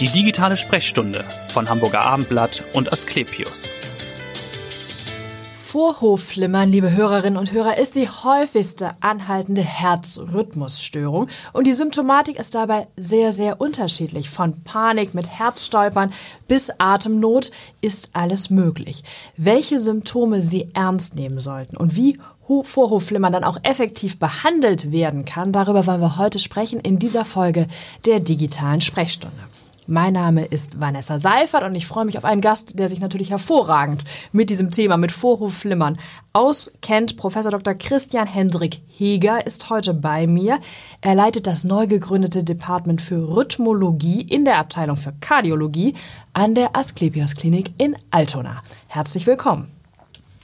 Die digitale Sprechstunde von Hamburger Abendblatt und Asklepios. Vorhofflimmern, liebe Hörerinnen und Hörer, ist die häufigste anhaltende Herzrhythmusstörung und die Symptomatik ist dabei sehr, sehr unterschiedlich. Von Panik mit Herzstolpern bis Atemnot ist alles möglich. Welche Symptome Sie ernst nehmen sollten und wie Vorhofflimmern dann auch effektiv behandelt werden kann, darüber wollen wir heute sprechen in dieser Folge der digitalen Sprechstunde. Mein Name ist Vanessa Seifert und ich freue mich auf einen Gast, der sich natürlich hervorragend mit diesem Thema, mit Vorhofflimmern auskennt. Professor Dr. Christian Hendrik Heger ist heute bei mir. Er leitet das neu gegründete Department für Rhythmologie in der Abteilung für Kardiologie an der Asklepios Klinik in Altona. Herzlich willkommen.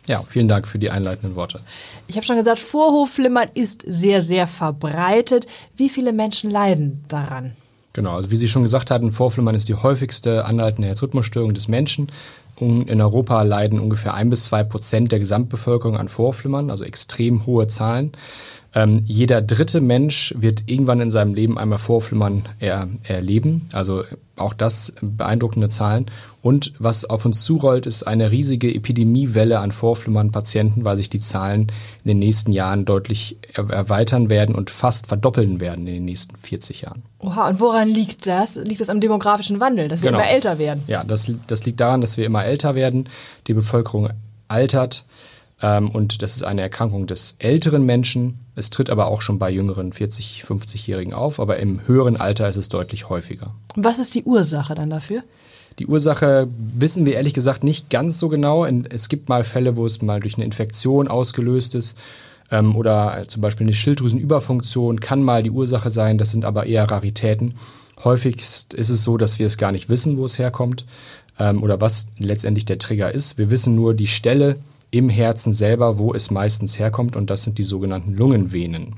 Ja, vielen Dank für die einleitenden Worte. Ich habe schon gesagt, Vorhofflimmern ist sehr, sehr verbreitet. Wie viele Menschen leiden daran? Genau, also wie Sie schon gesagt hatten, Vorflimmern ist die häufigste anhaltende Herzrhythmusstörung des Menschen. In Europa leiden ungefähr ein bis zwei Prozent der Gesamtbevölkerung an Vorflimmern, also extrem hohe Zahlen. Ähm, jeder dritte Mensch wird irgendwann in seinem Leben einmal Vorflimmern er, erleben. Also auch das beeindruckende Zahlen. Und was auf uns zurollt, ist eine riesige Epidemiewelle an Vorflimmern-Patienten, weil sich die Zahlen in den nächsten Jahren deutlich erweitern werden und fast verdoppeln werden in den nächsten 40 Jahren. Oha, und woran liegt das? Liegt das am demografischen Wandel, dass wir genau. immer älter werden? Ja, das, das liegt daran, dass wir immer älter werden. Die Bevölkerung altert. Ähm, und das ist eine Erkrankung des älteren Menschen. Es tritt aber auch schon bei jüngeren 40-, 50-Jährigen auf, aber im höheren Alter ist es deutlich häufiger. Was ist die Ursache dann dafür? Die Ursache wissen wir ehrlich gesagt nicht ganz so genau. Es gibt mal Fälle, wo es mal durch eine Infektion ausgelöst ist ähm, oder zum Beispiel eine Schilddrüsenüberfunktion kann mal die Ursache sein. Das sind aber eher Raritäten. Häufigst ist es so, dass wir es gar nicht wissen, wo es herkommt ähm, oder was letztendlich der Trigger ist. Wir wissen nur die Stelle, im Herzen selber, wo es meistens herkommt, und das sind die sogenannten Lungenvenen.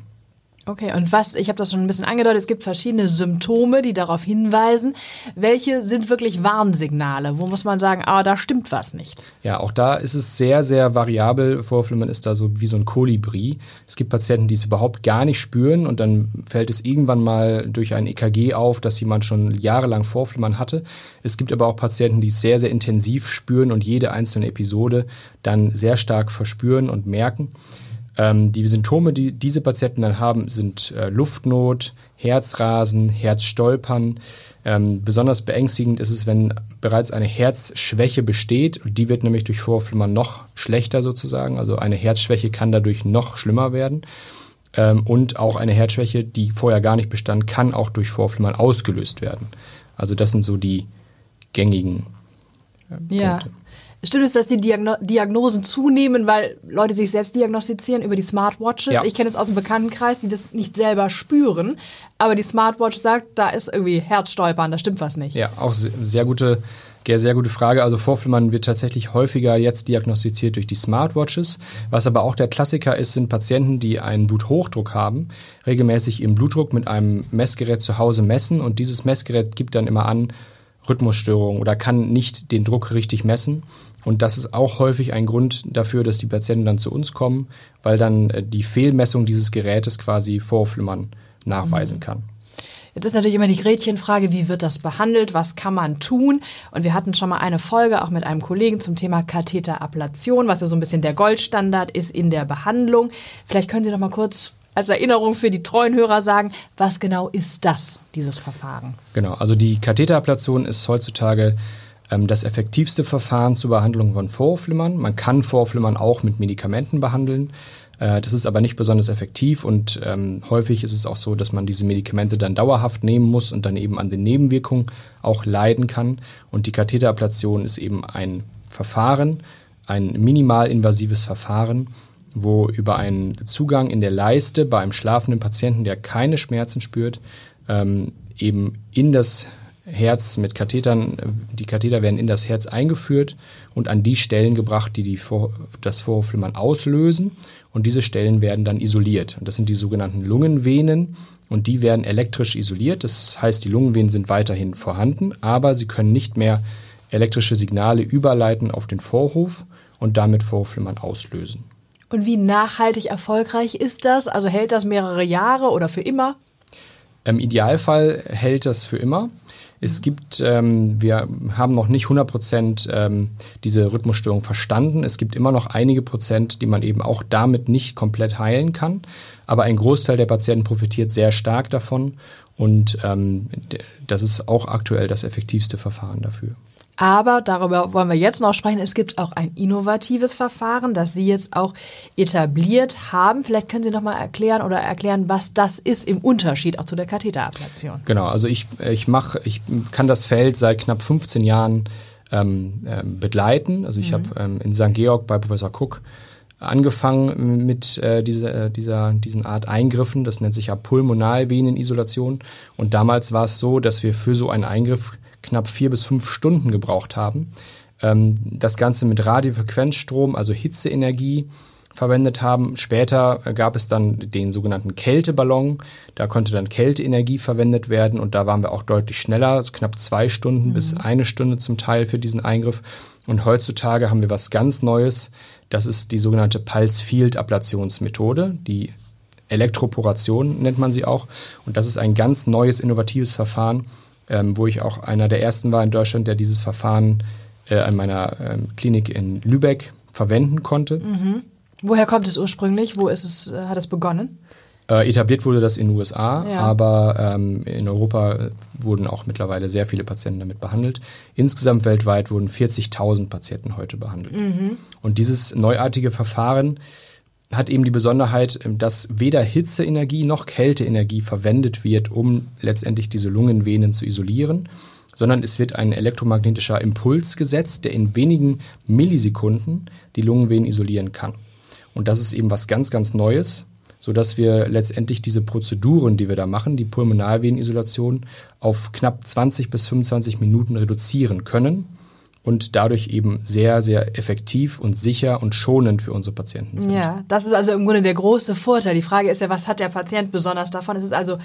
Okay, und was, ich habe das schon ein bisschen angedeutet, es gibt verschiedene Symptome, die darauf hinweisen. Welche sind wirklich Warnsignale? Wo muss man sagen, ah, da stimmt was nicht? Ja, auch da ist es sehr, sehr variabel. Vorflimmern ist da so wie so ein Kolibri. Es gibt Patienten, die es überhaupt gar nicht spüren und dann fällt es irgendwann mal durch ein EKG auf, dass jemand schon jahrelang Vorflimmern hatte. Es gibt aber auch Patienten, die es sehr, sehr intensiv spüren und jede einzelne Episode dann sehr stark verspüren und merken. Ähm, die Symptome, die diese Patienten dann haben, sind äh, Luftnot, Herzrasen, Herzstolpern. Ähm, besonders beängstigend ist es, wenn bereits eine Herzschwäche besteht. Die wird nämlich durch Vorflimmern noch schlechter sozusagen. Also eine Herzschwäche kann dadurch noch schlimmer werden. Ähm, und auch eine Herzschwäche, die vorher gar nicht bestand, kann auch durch Vorflimmern ausgelöst werden. Also das sind so die gängigen äh, ja. Stimmt es, dass die Diagno Diagnosen zunehmen, weil Leute sich selbst diagnostizieren über die Smartwatches? Ja. Ich kenne es aus dem Bekanntenkreis, die das nicht selber spüren, aber die Smartwatch sagt, da ist irgendwie Herzstolpern, da stimmt was nicht. Ja, auch sehr gute, sehr gute Frage. Also Vorflimmern wird tatsächlich häufiger jetzt diagnostiziert durch die Smartwatches. Was aber auch der Klassiker ist, sind Patienten, die einen Bluthochdruck haben, regelmäßig ihren Blutdruck mit einem Messgerät zu Hause messen und dieses Messgerät gibt dann immer an, Rhythmusstörung oder kann nicht den Druck richtig messen. Und das ist auch häufig ein Grund dafür, dass die Patienten dann zu uns kommen, weil dann äh, die Fehlmessung dieses Gerätes quasi Vorflimmern nachweisen mhm. kann. Jetzt ist natürlich immer die Gretchenfrage, wie wird das behandelt, was kann man tun? Und wir hatten schon mal eine Folge auch mit einem Kollegen zum Thema Katheterablation, was ja so ein bisschen der Goldstandard ist in der Behandlung. Vielleicht können Sie noch mal kurz als Erinnerung für die treuen Hörer sagen, was genau ist das, dieses Verfahren? Genau, also die Katheterablation ist heutzutage ähm, das effektivste Verfahren zur Behandlung von Vorflimmern. Man kann Vorflimmern auch mit Medikamenten behandeln. Äh, das ist aber nicht besonders effektiv und ähm, häufig ist es auch so, dass man diese Medikamente dann dauerhaft nehmen muss und dann eben an den Nebenwirkungen auch leiden kann. Und die Katheterablation ist eben ein Verfahren, ein minimalinvasives Verfahren, wo über einen Zugang in der Leiste bei einem schlafenden Patienten, der keine Schmerzen spürt, ähm, eben in das Herz mit Kathetern, die Katheter werden in das Herz eingeführt und an die Stellen gebracht, die, die Vor das Vorhofflimmern auslösen. Und diese Stellen werden dann isoliert. Und das sind die sogenannten Lungenvenen und die werden elektrisch isoliert. Das heißt, die Lungenvenen sind weiterhin vorhanden, aber sie können nicht mehr elektrische Signale überleiten auf den Vorhof und damit Vorhofflimmern auslösen. Und wie nachhaltig erfolgreich ist das? Also hält das mehrere Jahre oder für immer? Im Idealfall hält das für immer. Es gibt, ähm, wir haben noch nicht 100 Prozent ähm, diese Rhythmusstörung verstanden. Es gibt immer noch einige Prozent, die man eben auch damit nicht komplett heilen kann. Aber ein Großteil der Patienten profitiert sehr stark davon. Und ähm, das ist auch aktuell das effektivste Verfahren dafür. Aber darüber wollen wir jetzt noch sprechen. Es gibt auch ein innovatives Verfahren, das Sie jetzt auch etabliert haben. Vielleicht können Sie noch mal erklären oder erklären, was das ist im Unterschied auch zu der Katheterablation. Genau, also ich, ich mache, ich kann das Feld seit knapp 15 Jahren ähm, äh, begleiten. Also ich mhm. habe ähm, in St. Georg bei Professor Cook angefangen mit äh, dieser, dieser, diesen Art Eingriffen. Das nennt sich ja Pulmonalvenenisolation. Und damals war es so, dass wir für so einen Eingriff knapp vier bis fünf Stunden gebraucht haben. Ähm, das Ganze mit Radiofrequenzstrom, also Hitzeenergie, verwendet haben. Später gab es dann den sogenannten Kälteballon. Da konnte dann Kälteenergie verwendet werden und da waren wir auch deutlich schneller, also knapp zwei Stunden mhm. bis eine Stunde zum Teil für diesen Eingriff. Und heutzutage haben wir was ganz Neues. Das ist die sogenannte Pulse Field Ablationsmethode, die Elektroporation nennt man sie auch. Und das ist ein ganz neues, innovatives Verfahren, ähm, wo ich auch einer der ersten war in Deutschland, der dieses Verfahren äh, an meiner ähm, Klinik in Lübeck verwenden konnte. Mhm. Woher kommt es ursprünglich? Wo ist es, äh, hat es begonnen? Äh, etabliert wurde das in den USA, ja. aber ähm, in Europa wurden auch mittlerweile sehr viele Patienten damit behandelt. Insgesamt weltweit wurden 40.000 Patienten heute behandelt. Mhm. Und dieses neuartige Verfahren hat eben die Besonderheit, ähm, dass weder Hitzeenergie noch Kälteenergie verwendet wird, um letztendlich diese Lungenvenen zu isolieren, sondern es wird ein elektromagnetischer Impuls gesetzt, der in wenigen Millisekunden die Lungenvenen isolieren kann. Und das ist eben was ganz, ganz Neues, sodass wir letztendlich diese Prozeduren, die wir da machen, die Pulmonalvenenisolation, auf knapp 20 bis 25 Minuten reduzieren können und dadurch eben sehr, sehr effektiv und sicher und schonend für unsere Patienten sind. Ja, das ist also im Grunde der große Vorteil. Die Frage ist ja, was hat der Patient besonders davon? Es ist also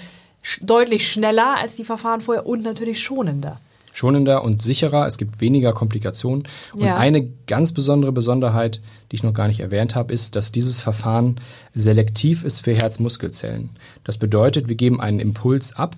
deutlich schneller als die Verfahren vorher und natürlich schonender. Schonender und sicherer, es gibt weniger Komplikationen. Und ja. eine ganz besondere Besonderheit, die ich noch gar nicht erwähnt habe, ist, dass dieses Verfahren selektiv ist für Herzmuskelzellen. Das bedeutet, wir geben einen Impuls ab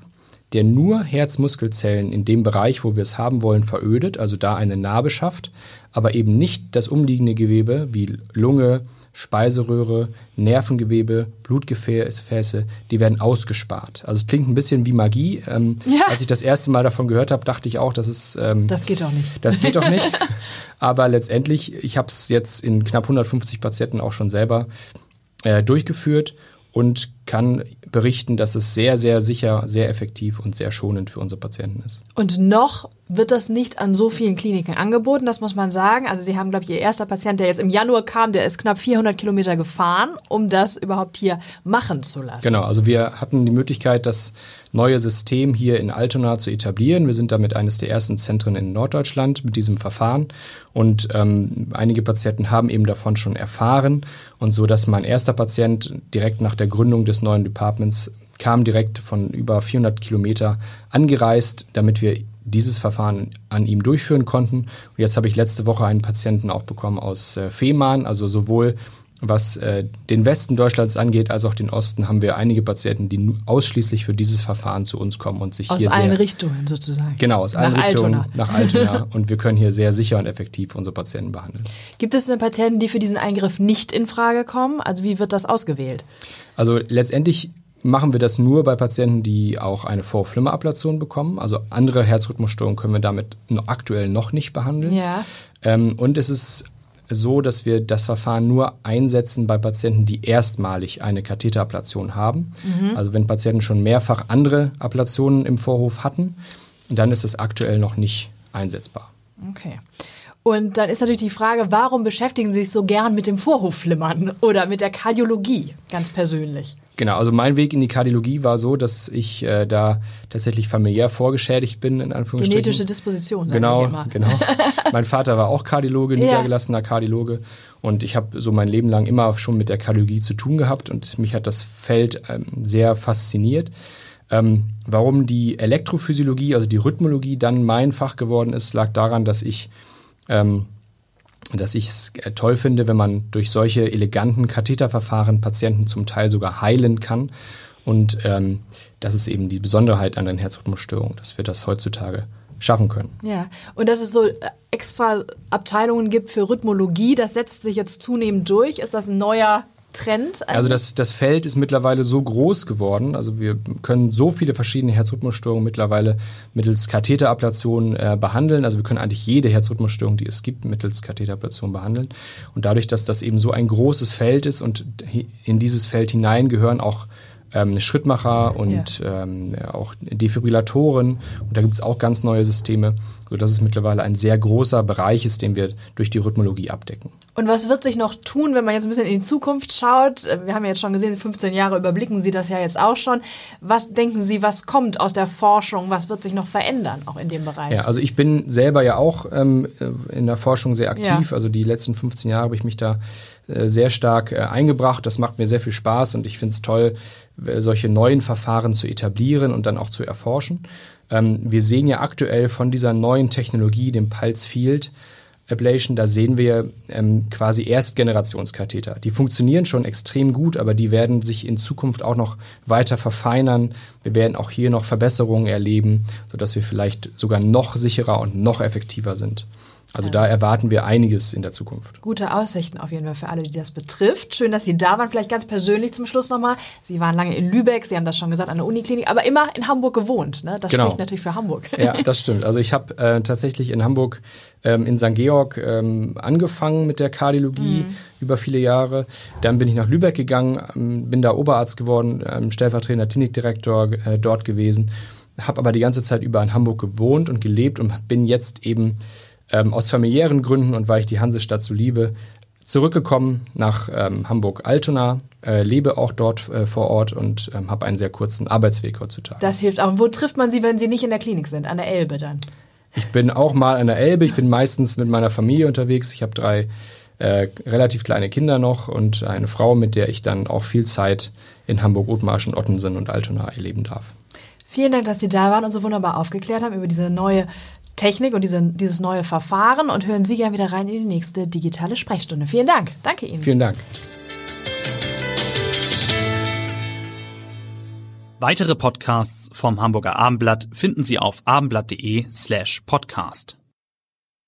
der nur Herzmuskelzellen in dem Bereich, wo wir es haben wollen, verödet, also da eine Narbe schafft, aber eben nicht das umliegende Gewebe wie Lunge, Speiseröhre, Nervengewebe, Blutgefäße, die werden ausgespart. Also es klingt ein bisschen wie Magie. Ähm, ja. Als ich das erste Mal davon gehört habe, dachte ich auch, das ist... Ähm, das geht doch nicht. Das geht doch nicht. aber letztendlich, ich habe es jetzt in knapp 150 Patienten auch schon selber äh, durchgeführt und kann berichten, dass es sehr, sehr sicher, sehr effektiv und sehr schonend für unsere Patienten ist. Und noch wird das nicht an so vielen Kliniken angeboten, das muss man sagen. Also Sie haben, glaube ich, Ihr erster Patient, der jetzt im Januar kam, der ist knapp 400 Kilometer gefahren, um das überhaupt hier machen zu lassen. Genau, also wir hatten die Möglichkeit, das neue System hier in Altona zu etablieren. Wir sind damit eines der ersten Zentren in Norddeutschland mit diesem Verfahren und ähm, einige Patienten haben eben davon schon erfahren und so, dass mein erster Patient direkt nach der Gründung des neuen Departments kam direkt von über 400 Kilometer angereist, damit wir dieses Verfahren an ihm durchführen konnten. Und jetzt habe ich letzte Woche einen Patienten auch bekommen aus äh, Fehmarn, also sowohl was äh, den Westen Deutschlands angeht, als auch den Osten, haben wir einige Patienten, die ausschließlich für dieses Verfahren zu uns kommen und sich aus hier allen sehr, Richtungen sozusagen. Genau, aus allen nach Richtungen Altona. nach Altona. und wir können hier sehr sicher und effektiv unsere Patienten behandeln. Gibt es denn Patienten, die für diesen Eingriff nicht in Frage kommen? Also wie wird das ausgewählt? Also letztendlich machen wir das nur bei Patienten, die auch eine Vorflimmerablation bekommen. Also andere Herzrhythmusstörungen können wir damit aktuell noch nicht behandeln. Ja. Ähm, und es ist so, dass wir das Verfahren nur einsetzen bei Patienten, die erstmalig eine Katheterablation haben. Mhm. Also wenn Patienten schon mehrfach andere Ablationen im Vorhof hatten, dann ist es aktuell noch nicht einsetzbar. Okay. Und dann ist natürlich die Frage, warum beschäftigen Sie sich so gern mit dem Vorhofflimmern oder mit der Kardiologie ganz persönlich? Genau, also mein Weg in die Kardiologie war so, dass ich äh, da tatsächlich familiär vorgeschädigt bin, in Anführungsstrichen. Genetische Disposition. Genau, genau. mein Vater war auch Kardiologe, ja. niedergelassener Kardiologe. Und ich habe so mein Leben lang immer schon mit der Kardiologie zu tun gehabt und mich hat das Feld ähm, sehr fasziniert. Ähm, warum die Elektrophysiologie, also die Rhythmologie, dann mein Fach geworden ist, lag daran, dass ich ähm, dass ich es äh, toll finde, wenn man durch solche eleganten Katheterverfahren Patienten zum Teil sogar heilen kann. Und ähm, das ist eben die Besonderheit an den Herzrhythmusstörungen, dass wir das heutzutage schaffen können. Ja, und dass es so äh, extra Abteilungen gibt für Rhythmologie, das setzt sich jetzt zunehmend durch. Ist das ein neuer Trend? Also das, das Feld ist mittlerweile so groß geworden. Also wir können so viele verschiedene Herzrhythmusstörungen mittlerweile mittels Katheterablation äh, behandeln. Also wir können eigentlich jede Herzrhythmusstörung, die es gibt, mittels Katheterablation behandeln. Und dadurch, dass das eben so ein großes Feld ist und in dieses Feld hinein gehören auch ähm, Schrittmacher und ja. ähm, auch Defibrillatoren. Und da gibt es auch ganz neue Systeme, sodass es mittlerweile ein sehr großer Bereich ist, den wir durch die Rhythmologie abdecken. Und was wird sich noch tun, wenn man jetzt ein bisschen in die Zukunft schaut? Wir haben ja jetzt schon gesehen, 15 Jahre überblicken Sie das ja jetzt auch schon. Was denken Sie, was kommt aus der Forschung? Was wird sich noch verändern, auch in dem Bereich? Ja, also ich bin selber ja auch ähm, in der Forschung sehr aktiv. Ja. Also die letzten 15 Jahre habe ich mich da äh, sehr stark äh, eingebracht. Das macht mir sehr viel Spaß und ich finde es toll, solche neuen Verfahren zu etablieren und dann auch zu erforschen. Ähm, wir sehen ja aktuell von dieser neuen Technologie, dem Pulse Field Ablation, da sehen wir ähm, quasi Erstgenerationskatheter. Die funktionieren schon extrem gut, aber die werden sich in Zukunft auch noch weiter verfeinern. Wir werden auch hier noch Verbesserungen erleben, sodass wir vielleicht sogar noch sicherer und noch effektiver sind. Also da erwarten wir einiges in der Zukunft. Gute Aussichten auf jeden Fall für alle, die das betrifft. Schön, dass Sie da waren. Vielleicht ganz persönlich zum Schluss nochmal. Sie waren lange in Lübeck, Sie haben das schon gesagt, an der Uniklinik, aber immer in Hamburg gewohnt. Ne? Das genau. spricht natürlich für Hamburg. Ja, das stimmt. Also ich habe äh, tatsächlich in Hamburg ähm, in St. Georg ähm, angefangen mit der Kardiologie mhm. über viele Jahre. Dann bin ich nach Lübeck gegangen, ähm, bin da Oberarzt geworden, ähm, stellvertretender Klinikdirektor äh, dort gewesen, habe aber die ganze Zeit über in Hamburg gewohnt und gelebt und bin jetzt eben ähm, aus familiären Gründen und weil ich die Hansestadt so liebe, zurückgekommen nach ähm, Hamburg-Altona, äh, lebe auch dort äh, vor Ort und ähm, habe einen sehr kurzen Arbeitsweg heutzutage. Das hilft auch. wo trifft man Sie, wenn Sie nicht in der Klinik sind? An der Elbe dann? Ich bin auch mal an der Elbe. Ich bin meistens mit meiner Familie unterwegs. Ich habe drei äh, relativ kleine Kinder noch und eine Frau, mit der ich dann auch viel Zeit in Hamburg, Othmarschen, Ottensen und Altona erleben darf. Vielen Dank, dass Sie da waren und so wunderbar aufgeklärt haben über diese neue Technik und diese, dieses neue Verfahren und hören Sie gerne wieder rein in die nächste digitale Sprechstunde. Vielen Dank. Danke Ihnen. Vielen Dank. Weitere Podcasts vom Hamburger Abendblatt finden Sie auf abendblatt.de slash podcast.